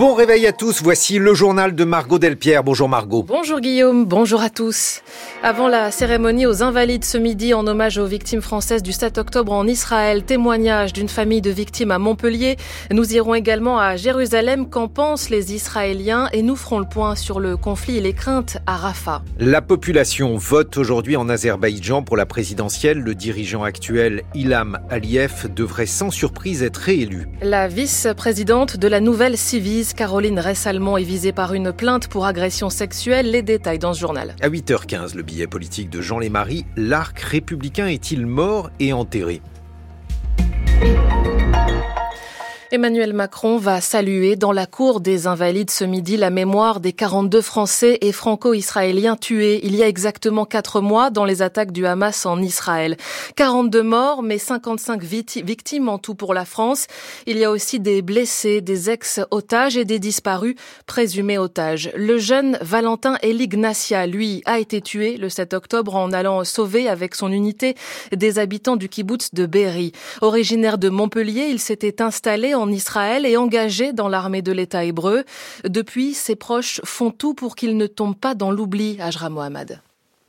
Bon réveil à tous, voici le journal de Margot Delpierre. Bonjour Margot. Bonjour Guillaume, bonjour à tous. Avant la cérémonie aux Invalides ce midi en hommage aux victimes françaises du 7 octobre en Israël, témoignage d'une famille de victimes à Montpellier. Nous irons également à Jérusalem. Qu'en pensent les Israéliens? Et nous ferons le point sur le conflit et les craintes à Rafah. La population vote aujourd'hui en Azerbaïdjan pour la présidentielle. Le dirigeant actuel Ilham Aliyev devrait sans surprise être réélu. La vice-présidente de la nouvelle Caroline Ressalmont est visée par une plainte pour agression sexuelle. Les détails dans ce journal. À 8h15, le billet politique de Jean Lémarie. L'arc républicain est-il mort et enterré? Emmanuel Macron va saluer dans la cour des Invalides ce midi la mémoire des 42 Français et Franco-Israéliens tués il y a exactement quatre mois dans les attaques du Hamas en Israël. 42 morts, mais 55 victimes en tout pour la France. Il y a aussi des blessés, des ex-otages et des disparus présumés otages. Le jeune Valentin Elignacia, lui, a été tué le 7 octobre en allant sauver avec son unité des habitants du kibbutz de Berry. Originaire de Montpellier, il s'était installé Israël et engagé dans l'armée de l'État hébreu. Depuis, ses proches font tout pour qu'il ne tombe pas dans l'oubli, Ajra Mohamed.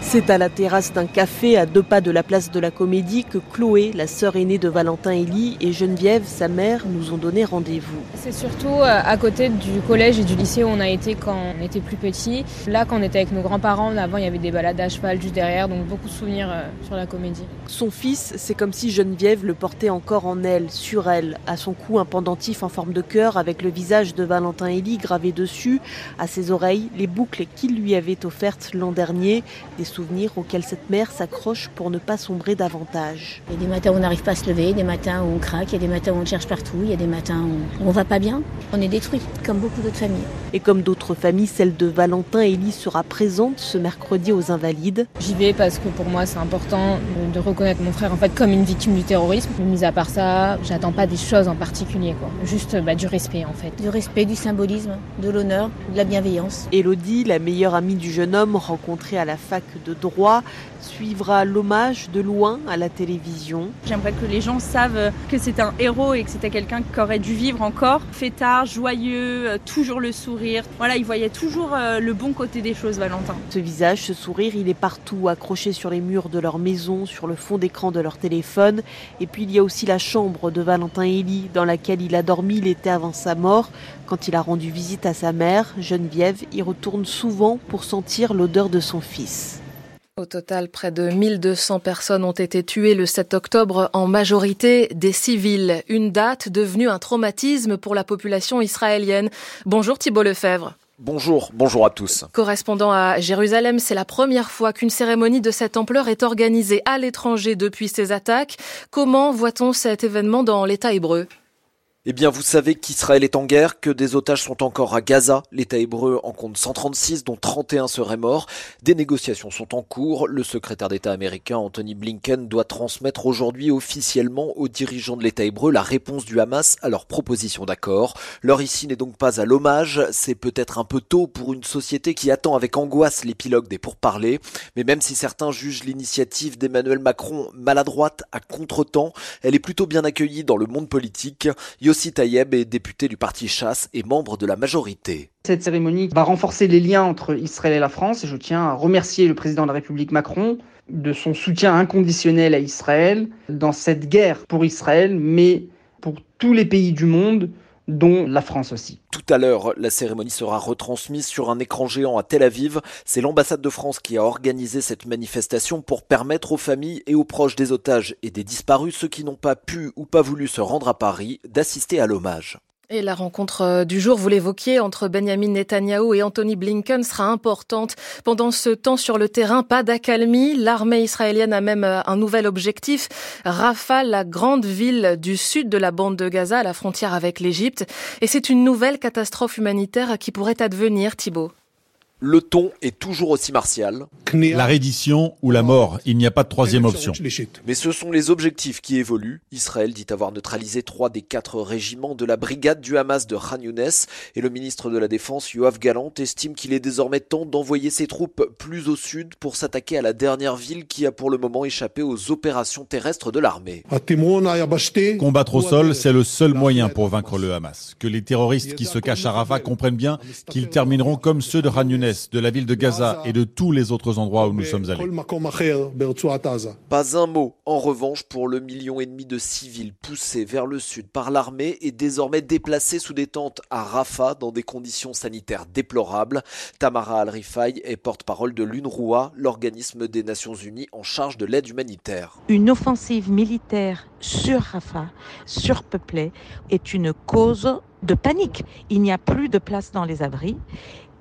C'est à la terrasse d'un café à deux pas de la place de la Comédie que Chloé, la sœur aînée de Valentin Elie, et Geneviève, sa mère, nous ont donné rendez-vous. C'est surtout euh, à côté du collège et du lycée où on a été quand on était plus petit. Là, quand on était avec nos grands-parents, avant il y avait des balades à cheval juste derrière, donc beaucoup de souvenirs euh, sur la Comédie. Son fils, c'est comme si Geneviève le portait encore en elle, sur elle, à son cou un pendentif en forme de cœur avec le visage de Valentin Elie gravé dessus, à ses oreilles les boucles qu'il lui avait offertes l'an dernier, des souvenirs auxquels cette mère s'accroche pour ne pas sombrer davantage. Il y a des matins où on n'arrive pas à se lever, des matins où on craque, il y a des matins où on cherche partout, il y a des matins où on va pas bien. On est détruit, comme beaucoup d'autres familles. Et comme d'autres familles, celle de Valentin Elie sera présente ce mercredi aux Invalides. J'y vais parce que pour moi c'est important de reconnaître mon frère en fait comme une victime du terrorisme. Mais mis à part ça, j'attends pas des choses en particulier, quoi. Juste bah, du respect en fait. Du respect, du symbolisme, de l'honneur, de la bienveillance. Elodie, la meilleure amie du jeune homme rencontré à la fac de droit, suivra l'hommage de loin à la télévision. J'aimerais que les gens savent que c'est un héros et que c'était quelqu'un qui aurait dû vivre encore. Fêtard, joyeux, euh, toujours le sourire. Voilà, il voyait toujours euh, le bon côté des choses, Valentin. Ce visage, ce sourire, il est partout, accroché sur les murs de leur maison, sur le fond d'écran de leur téléphone. Et puis il y a aussi la chambre de Valentin Elie, dans laquelle il a dormi l'été avant sa mort. Quand il a rendu visite à sa mère, Geneviève, y retourne souvent pour sentir l'odeur de son fils. Au total, près de 1200 personnes ont été tuées le 7 octobre, en majorité des civils. Une date devenue un traumatisme pour la population israélienne. Bonjour Thibault Lefebvre. Bonjour, bonjour à tous. Correspondant à Jérusalem, c'est la première fois qu'une cérémonie de cette ampleur est organisée à l'étranger depuis ces attaques. Comment voit-on cet événement dans l'État hébreu? Eh bien, vous savez qu'Israël est en guerre, que des otages sont encore à Gaza. L'État hébreu en compte 136, dont 31 seraient morts. Des négociations sont en cours. Le secrétaire d'État américain Anthony Blinken doit transmettre aujourd'hui officiellement aux dirigeants de l'État hébreu la réponse du Hamas à leur proposition d'accord. L'heure ici n'est donc pas à l'hommage. C'est peut-être un peu tôt pour une société qui attend avec angoisse l'épilogue des pourparlers. Mais même si certains jugent l'initiative d'Emmanuel Macron maladroite à contre-temps, elle est plutôt bien accueillie dans le monde politique. Tayeb est député du parti Chasse et membre de la majorité. Cette cérémonie va renforcer les liens entre Israël et la France et je tiens à remercier le président de la République Macron de son soutien inconditionnel à Israël dans cette guerre pour Israël, mais pour tous les pays du monde dont la France aussi. Tout à l'heure, la cérémonie sera retransmise sur un écran géant à Tel Aviv. C'est l'ambassade de France qui a organisé cette manifestation pour permettre aux familles et aux proches des otages et des disparus, ceux qui n'ont pas pu ou pas voulu se rendre à Paris, d'assister à l'hommage. Et la rencontre euh, du jour, vous l'évoquiez, entre Benjamin Netanyahu et Anthony Blinken sera importante. Pendant ce temps sur le terrain, pas d'accalmie. L'armée israélienne a même euh, un nouvel objectif. Rafah, la grande ville du sud de la bande de Gaza, à la frontière avec l'Égypte. Et c'est une nouvelle catastrophe humanitaire qui pourrait advenir, Thibault. Le ton est toujours aussi martial. La reddition ou la mort, il n'y a pas de troisième option. Mais ce sont les objectifs qui évoluent. Israël dit avoir neutralisé trois des quatre régiments de la brigade du Hamas de Khan Younes et le ministre de la Défense, Yoav Galant, estime qu'il est désormais temps d'envoyer ses troupes plus au sud pour s'attaquer à la dernière ville qui a pour le moment échappé aux opérations terrestres de l'armée. Combattre au sol, c'est le seul moyen pour vaincre le Hamas. Que les terroristes qui se cachent à Rafah comprennent bien qu'ils termineront comme ceux de Khan Younes de la ville de Gaza et de tous les autres endroits où nous sommes allés. Pas un mot, en revanche, pour le million et demi de civils poussés vers le sud par l'armée et désormais déplacés sous des tentes à Rafah dans des conditions sanitaires déplorables. Tamara Al-Rifai est porte-parole de l'UNRWA, l'organisme des Nations Unies en charge de l'aide humanitaire. Une offensive militaire sur Rafah, surpeuplée, est une cause de panique. Il n'y a plus de place dans les abris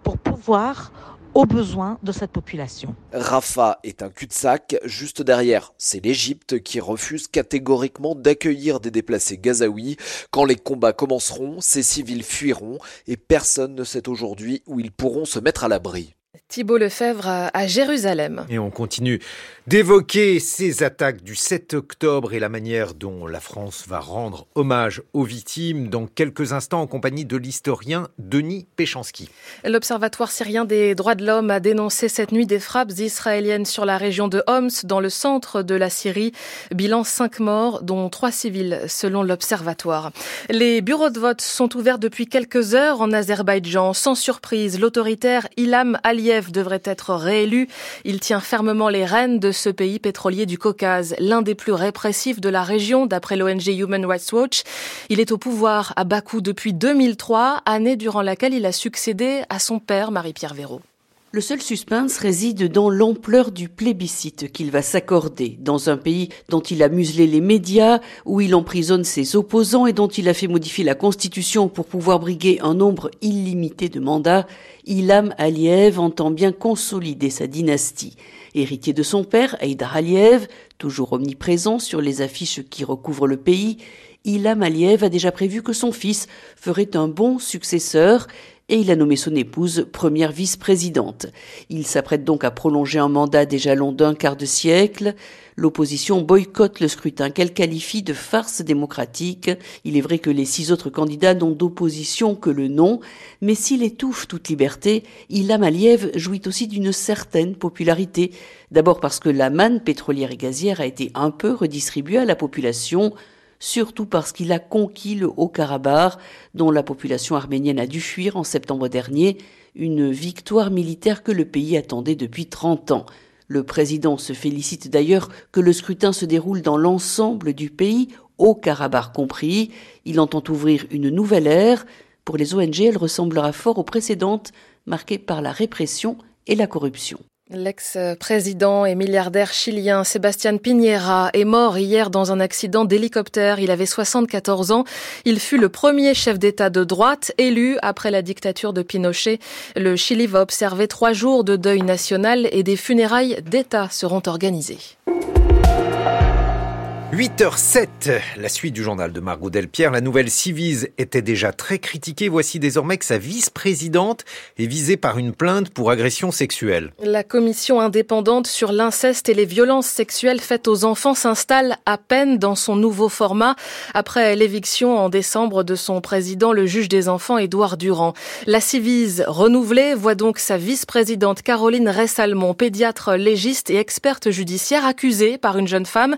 pour pouvoir aux besoins de cette population. Rafah est un cul-de-sac. Juste derrière, c'est l'Égypte qui refuse catégoriquement d'accueillir des déplacés gazaouis. Quand les combats commenceront, ces civils fuiront et personne ne sait aujourd'hui où ils pourront se mettre à l'abri. Thibault Lefebvre à Jérusalem. Et on continue d'évoquer ces attaques du 7 octobre et la manière dont la France va rendre hommage aux victimes dans quelques instants en compagnie de l'historien Denis Péchanski. L'Observatoire syrien des droits de l'homme a dénoncé cette nuit des frappes israéliennes sur la région de Homs, dans le centre de la Syrie. Bilan 5 morts, dont 3 civils, selon l'Observatoire. Les bureaux de vote sont ouverts depuis quelques heures en Azerbaïdjan. Sans surprise, l'autoritaire Ilham Aliyev devrait être réélu. Il tient fermement les rênes de ce pays pétrolier du Caucase, l'un des plus répressifs de la région d'après l'ONG Human Rights Watch. Il est au pouvoir à Bakou depuis 2003, année durant laquelle il a succédé à son père Marie-Pierre Véraud. Le seul suspense réside dans l'ampleur du plébiscite qu'il va s'accorder dans un pays dont il a muselé les médias, où il emprisonne ses opposants et dont il a fait modifier la constitution pour pouvoir briguer un nombre illimité de mandats. Ilham Aliyev entend bien consolider sa dynastie. Héritier de son père, Haïdar Aliyev, toujours omniprésent sur les affiches qui recouvrent le pays, Ilham Aliyev a déjà prévu que son fils ferait un bon successeur et il a nommé son épouse première vice-présidente. Il s'apprête donc à prolonger un mandat déjà long d'un quart de siècle. L'opposition boycotte le scrutin qu'elle qualifie de farce démocratique. Il est vrai que les six autres candidats n'ont d'opposition que le nom, mais s'il étouffe toute liberté, Ilham Aliyev jouit aussi d'une certaine popularité. D'abord parce que la manne pétrolière et gazière a été un peu redistribuée à la population, surtout parce qu'il a conquis le Haut-Karabakh, dont la population arménienne a dû fuir en septembre dernier, une victoire militaire que le pays attendait depuis 30 ans. Le président se félicite d'ailleurs que le scrutin se déroule dans l'ensemble du pays, au Karabakh compris. Il entend ouvrir une nouvelle ère. Pour les ONG, elle ressemblera fort aux précédentes, marquées par la répression et la corruption. L'ex-président et milliardaire chilien Sébastien Piñera est mort hier dans un accident d'hélicoptère. Il avait 74 ans. Il fut le premier chef d'État de droite élu après la dictature de Pinochet. Le Chili va observer trois jours de deuil national et des funérailles d'État seront organisées. 8h07, la suite du journal de Margot Delpierre. La nouvelle Civise était déjà très critiquée. Voici désormais que sa vice-présidente est visée par une plainte pour agression sexuelle. La commission indépendante sur l'inceste et les violences sexuelles faites aux enfants s'installe à peine dans son nouveau format après l'éviction en décembre de son président, le juge des enfants, Édouard Durand. La Civise renouvelée voit donc sa vice-présidente Caroline Ressalmon, pédiatre légiste et experte judiciaire, accusée par une jeune femme.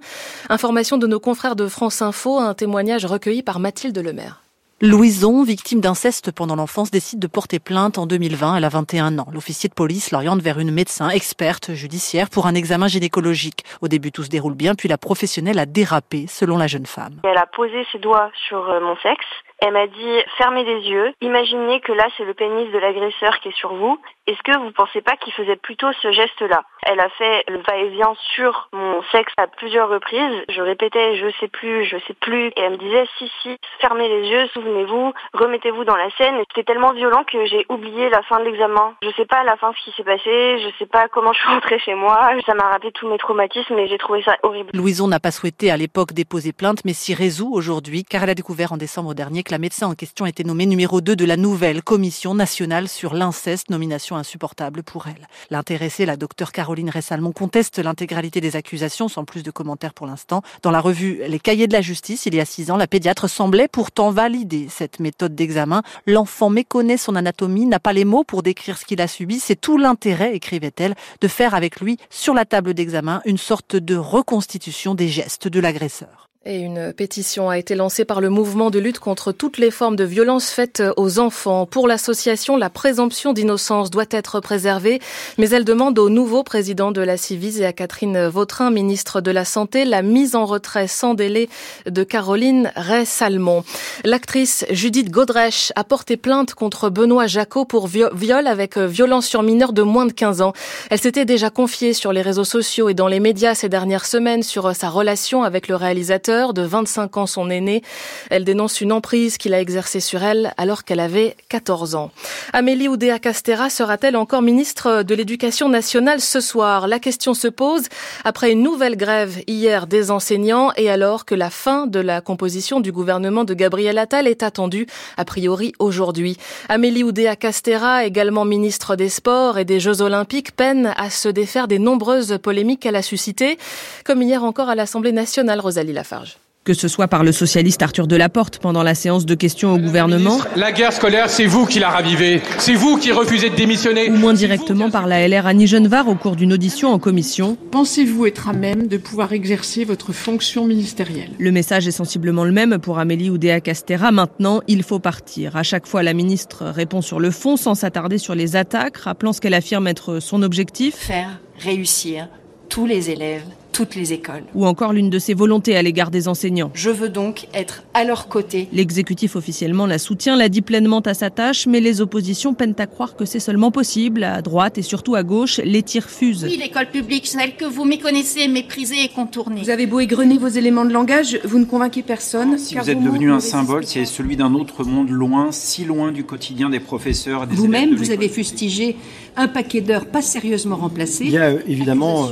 Information de nos confrères de France Info, un témoignage recueilli par Mathilde Lemaire. Louison, victime d'inceste pendant l'enfance, décide de porter plainte en 2020. Elle a 21 ans. L'officier de police l'oriente vers une médecin experte judiciaire pour un examen gynécologique. Au début, tout se déroule bien, puis la professionnelle a dérapé, selon la jeune femme. Elle a posé ses doigts sur euh, mon sexe. Elle m'a dit fermez les yeux, imaginez que là c'est le pénis de l'agresseur qui est sur vous. Est-ce que vous pensez pas qu'il faisait plutôt ce geste-là? Elle a fait le va-et-vient sur mon sexe à plusieurs reprises. Je répétais je sais plus, je sais plus et elle me disait si si, fermez les yeux, souvenez-vous, remettez-vous dans la scène. C'était tellement violent que j'ai oublié la fin de l'examen. Je sais pas à la fin ce qui s'est passé, je sais pas comment je suis rentrée chez moi. Ça m'a rappelé tous mes traumatismes et j'ai trouvé ça horrible. Louison n'a pas souhaité à l'époque déposer plainte, mais s'y résout aujourd'hui, car elle a découvert en décembre dernier que la médecin en question était nommée numéro 2 de la nouvelle commission nationale sur l'inceste, nomination insupportable pour elle. L'intéressée, la docteure Caroline Ressalmon, conteste l'intégralité des accusations, sans plus de commentaires pour l'instant. Dans la revue Les Cahiers de la Justice, il y a six ans, la pédiatre semblait pourtant valider cette méthode d'examen. L'enfant méconnaît son anatomie, n'a pas les mots pour décrire ce qu'il a subi. C'est tout l'intérêt, écrivait-elle, de faire avec lui, sur la table d'examen, une sorte de reconstitution des gestes de l'agresseur. Et une pétition a été lancée par le mouvement de lutte contre toutes les formes de violence faites aux enfants. Pour l'association, la présomption d'innocence doit être préservée, mais elle demande au nouveau président de la Civise et à Catherine Vautrin, ministre de la Santé, la mise en retrait sans délai de Caroline Ray-Salmon. L'actrice Judith Godrèche a porté plainte contre Benoît Jacot pour viol avec violence sur mineur de moins de 15 ans. Elle s'était déjà confiée sur les réseaux sociaux et dans les médias ces dernières semaines sur sa relation avec le réalisateur de 25 ans son aîné. Elle dénonce une emprise qu'il a exercée sur elle alors qu'elle avait 14 ans. Amélie Oudéa-Castera sera-t-elle encore ministre de l'Éducation nationale ce soir? La question se pose après une nouvelle grève hier des enseignants et alors que la fin de la composition du gouvernement de Gabriel Attal est attendue a priori aujourd'hui. Amélie Oudéa-Castera, également ministre des Sports et des Jeux Olympiques, peine à se défaire des nombreuses polémiques qu'elle a suscitées, comme hier encore à l'Assemblée nationale, Rosalie Lafarge que ce soit par le socialiste Arthur Delaporte pendant la séance de questions au gouvernement. La guerre scolaire, c'est vous qui la ravivez. C'est vous qui refusez de démissionner. Ou moins directement par la LR Annie Genevard au cours d'une audition en commission. Pensez-vous être à même de pouvoir exercer votre fonction ministérielle? Le message est sensiblement le même pour Amélie Oudéa Castera. Maintenant, il faut partir. À chaque fois, la ministre répond sur le fond sans s'attarder sur les attaques, rappelant ce qu'elle affirme être son objectif. Faire réussir tous les élèves toutes les écoles. Ou encore l'une de ses volontés à l'égard des enseignants. Je veux donc être à leur côté. L'exécutif officiellement la soutient, la dit pleinement à sa tâche, mais les oppositions peinent à croire que c'est seulement possible. À droite et surtout à gauche, les tirs fusent. Oui, l'école publique, celle que vous méconnaissez, méprisez et contournez. Vous avez beau égrener vos éléments de langage, vous ne convainquez personne. Si vous êtes devenu un symbole, c'est celui d'un autre monde loin, si loin du quotidien des professeurs. Vous-même, vous avez fustigé un paquet d'heures pas sérieusement remplacées. Il y a évidemment euh,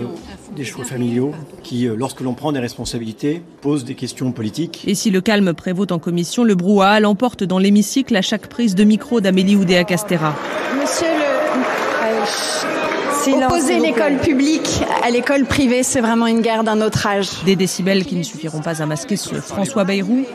des choix familiaux qui, euh, lorsque l'on prend des responsabilités, posent des questions politiques. Et si le calme prévaut en commission, le brouhaha l'emporte dans l'hémicycle à chaque prise de micro d'Amélie Oudéa Castera. Monsieur le... Opposer l'école publique à l'école privée, c'est vraiment une guerre d'un autre âge. Des décibels qui ne suffiront pas à masquer ce François Bayrou,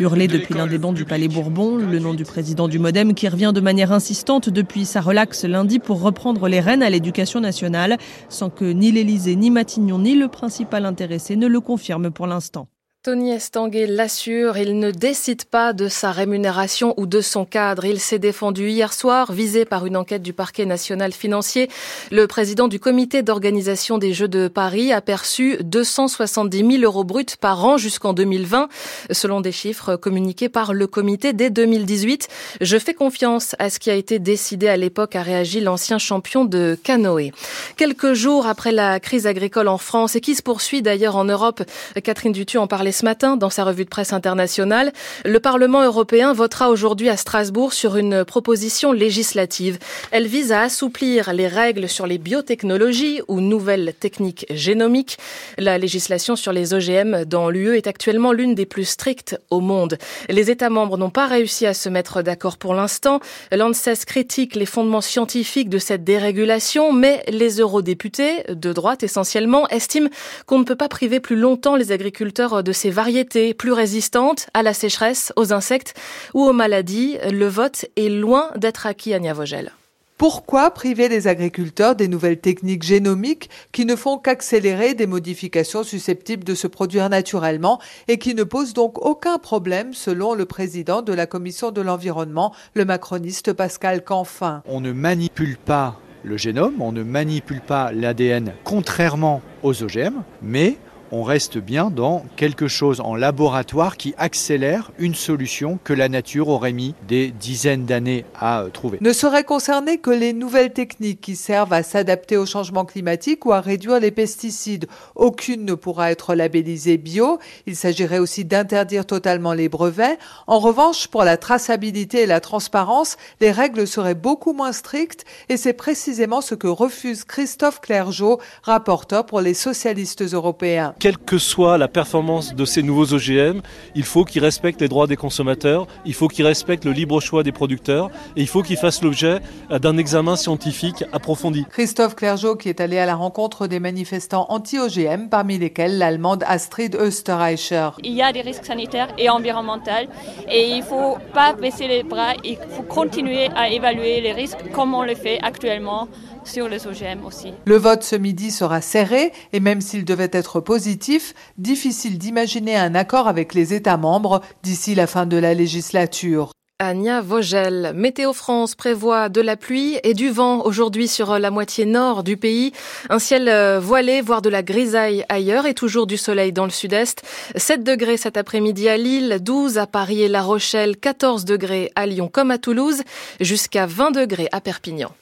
Hurlé depuis l'un des bancs du Palais Bourbon, le nom du président du Modem qui revient de manière insistante depuis sa relaxe lundi pour reprendre les rênes à l'éducation nationale, sans que ni l'Élysée, ni Matignon, ni le principal intéressé ne le confirment pour l'instant. Tony Estanguet l'assure, il ne décide pas de sa rémunération ou de son cadre. Il s'est défendu hier soir, visé par une enquête du parquet national financier. Le président du comité d'organisation des Jeux de Paris a perçu 270 000 euros bruts par an jusqu'en 2020, selon des chiffres communiqués par le comité dès 2018. Je fais confiance à ce qui a été décidé à l'époque, a réagi l'ancien champion de canoë. Quelques jours après la crise agricole en France et qui se poursuit d'ailleurs en Europe, Catherine Dutu en parlait ce matin dans sa revue de presse internationale. Le Parlement européen votera aujourd'hui à Strasbourg sur une proposition législative. Elle vise à assouplir les règles sur les biotechnologies ou nouvelles techniques génomiques. La législation sur les OGM dans l'UE est actuellement l'une des plus strictes au monde. Les États membres n'ont pas réussi à se mettre d'accord pour l'instant. L'ANSES critique les fondements scientifiques de cette dérégulation, mais les eurodéputés, de droite essentiellement, estiment qu'on ne peut pas priver plus longtemps les agriculteurs de ces ces variétés plus résistantes à la sécheresse, aux insectes ou aux maladies. Le vote est loin d'être acquis à Niavogel. Pourquoi priver les agriculteurs des nouvelles techniques génomiques qui ne font qu'accélérer des modifications susceptibles de se produire naturellement et qui ne posent donc aucun problème selon le président de la commission de l'environnement, le macroniste Pascal Canfin? On ne manipule pas le génome, on ne manipule pas l'ADN contrairement aux OGM, mais on reste bien dans quelque chose en laboratoire qui accélère une solution que la nature aurait mis des dizaines d'années à euh, trouver. Ne seraient concernées que les nouvelles techniques qui servent à s'adapter au changement climatique ou à réduire les pesticides. Aucune ne pourra être labellisée bio. Il s'agirait aussi d'interdire totalement les brevets. En revanche, pour la traçabilité et la transparence, les règles seraient beaucoup moins strictes et c'est précisément ce que refuse Christophe Clergeau, rapporteur pour les socialistes européens. Quelle que soit la performance de ces nouveaux OGM, il faut qu'ils respectent les droits des consommateurs, il faut qu'ils respectent le libre choix des producteurs et il faut qu'ils fassent l'objet d'un examen scientifique approfondi. Christophe Clergeau qui est allé à la rencontre des manifestants anti-OGM, parmi lesquels l'allemande Astrid Österreicher. Il y a des risques sanitaires et environnementaux et il ne faut pas baisser les bras, il faut continuer à évaluer les risques comme on le fait actuellement sur les OGM aussi. Le vote ce midi sera serré et même s'il devait être positif, difficile d'imaginer un accord avec les États membres d'ici la fin de la législature. Ania Vogel. Météo France prévoit de la pluie et du vent aujourd'hui sur la moitié nord du pays. Un ciel euh, voilé, voire de la grisaille ailleurs et toujours du soleil dans le sud-est. 7 degrés cet après-midi à Lille, 12 à Paris et La Rochelle, 14 degrés à Lyon comme à Toulouse, jusqu'à 20 degrés à Perpignan.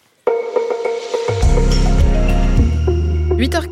8h15.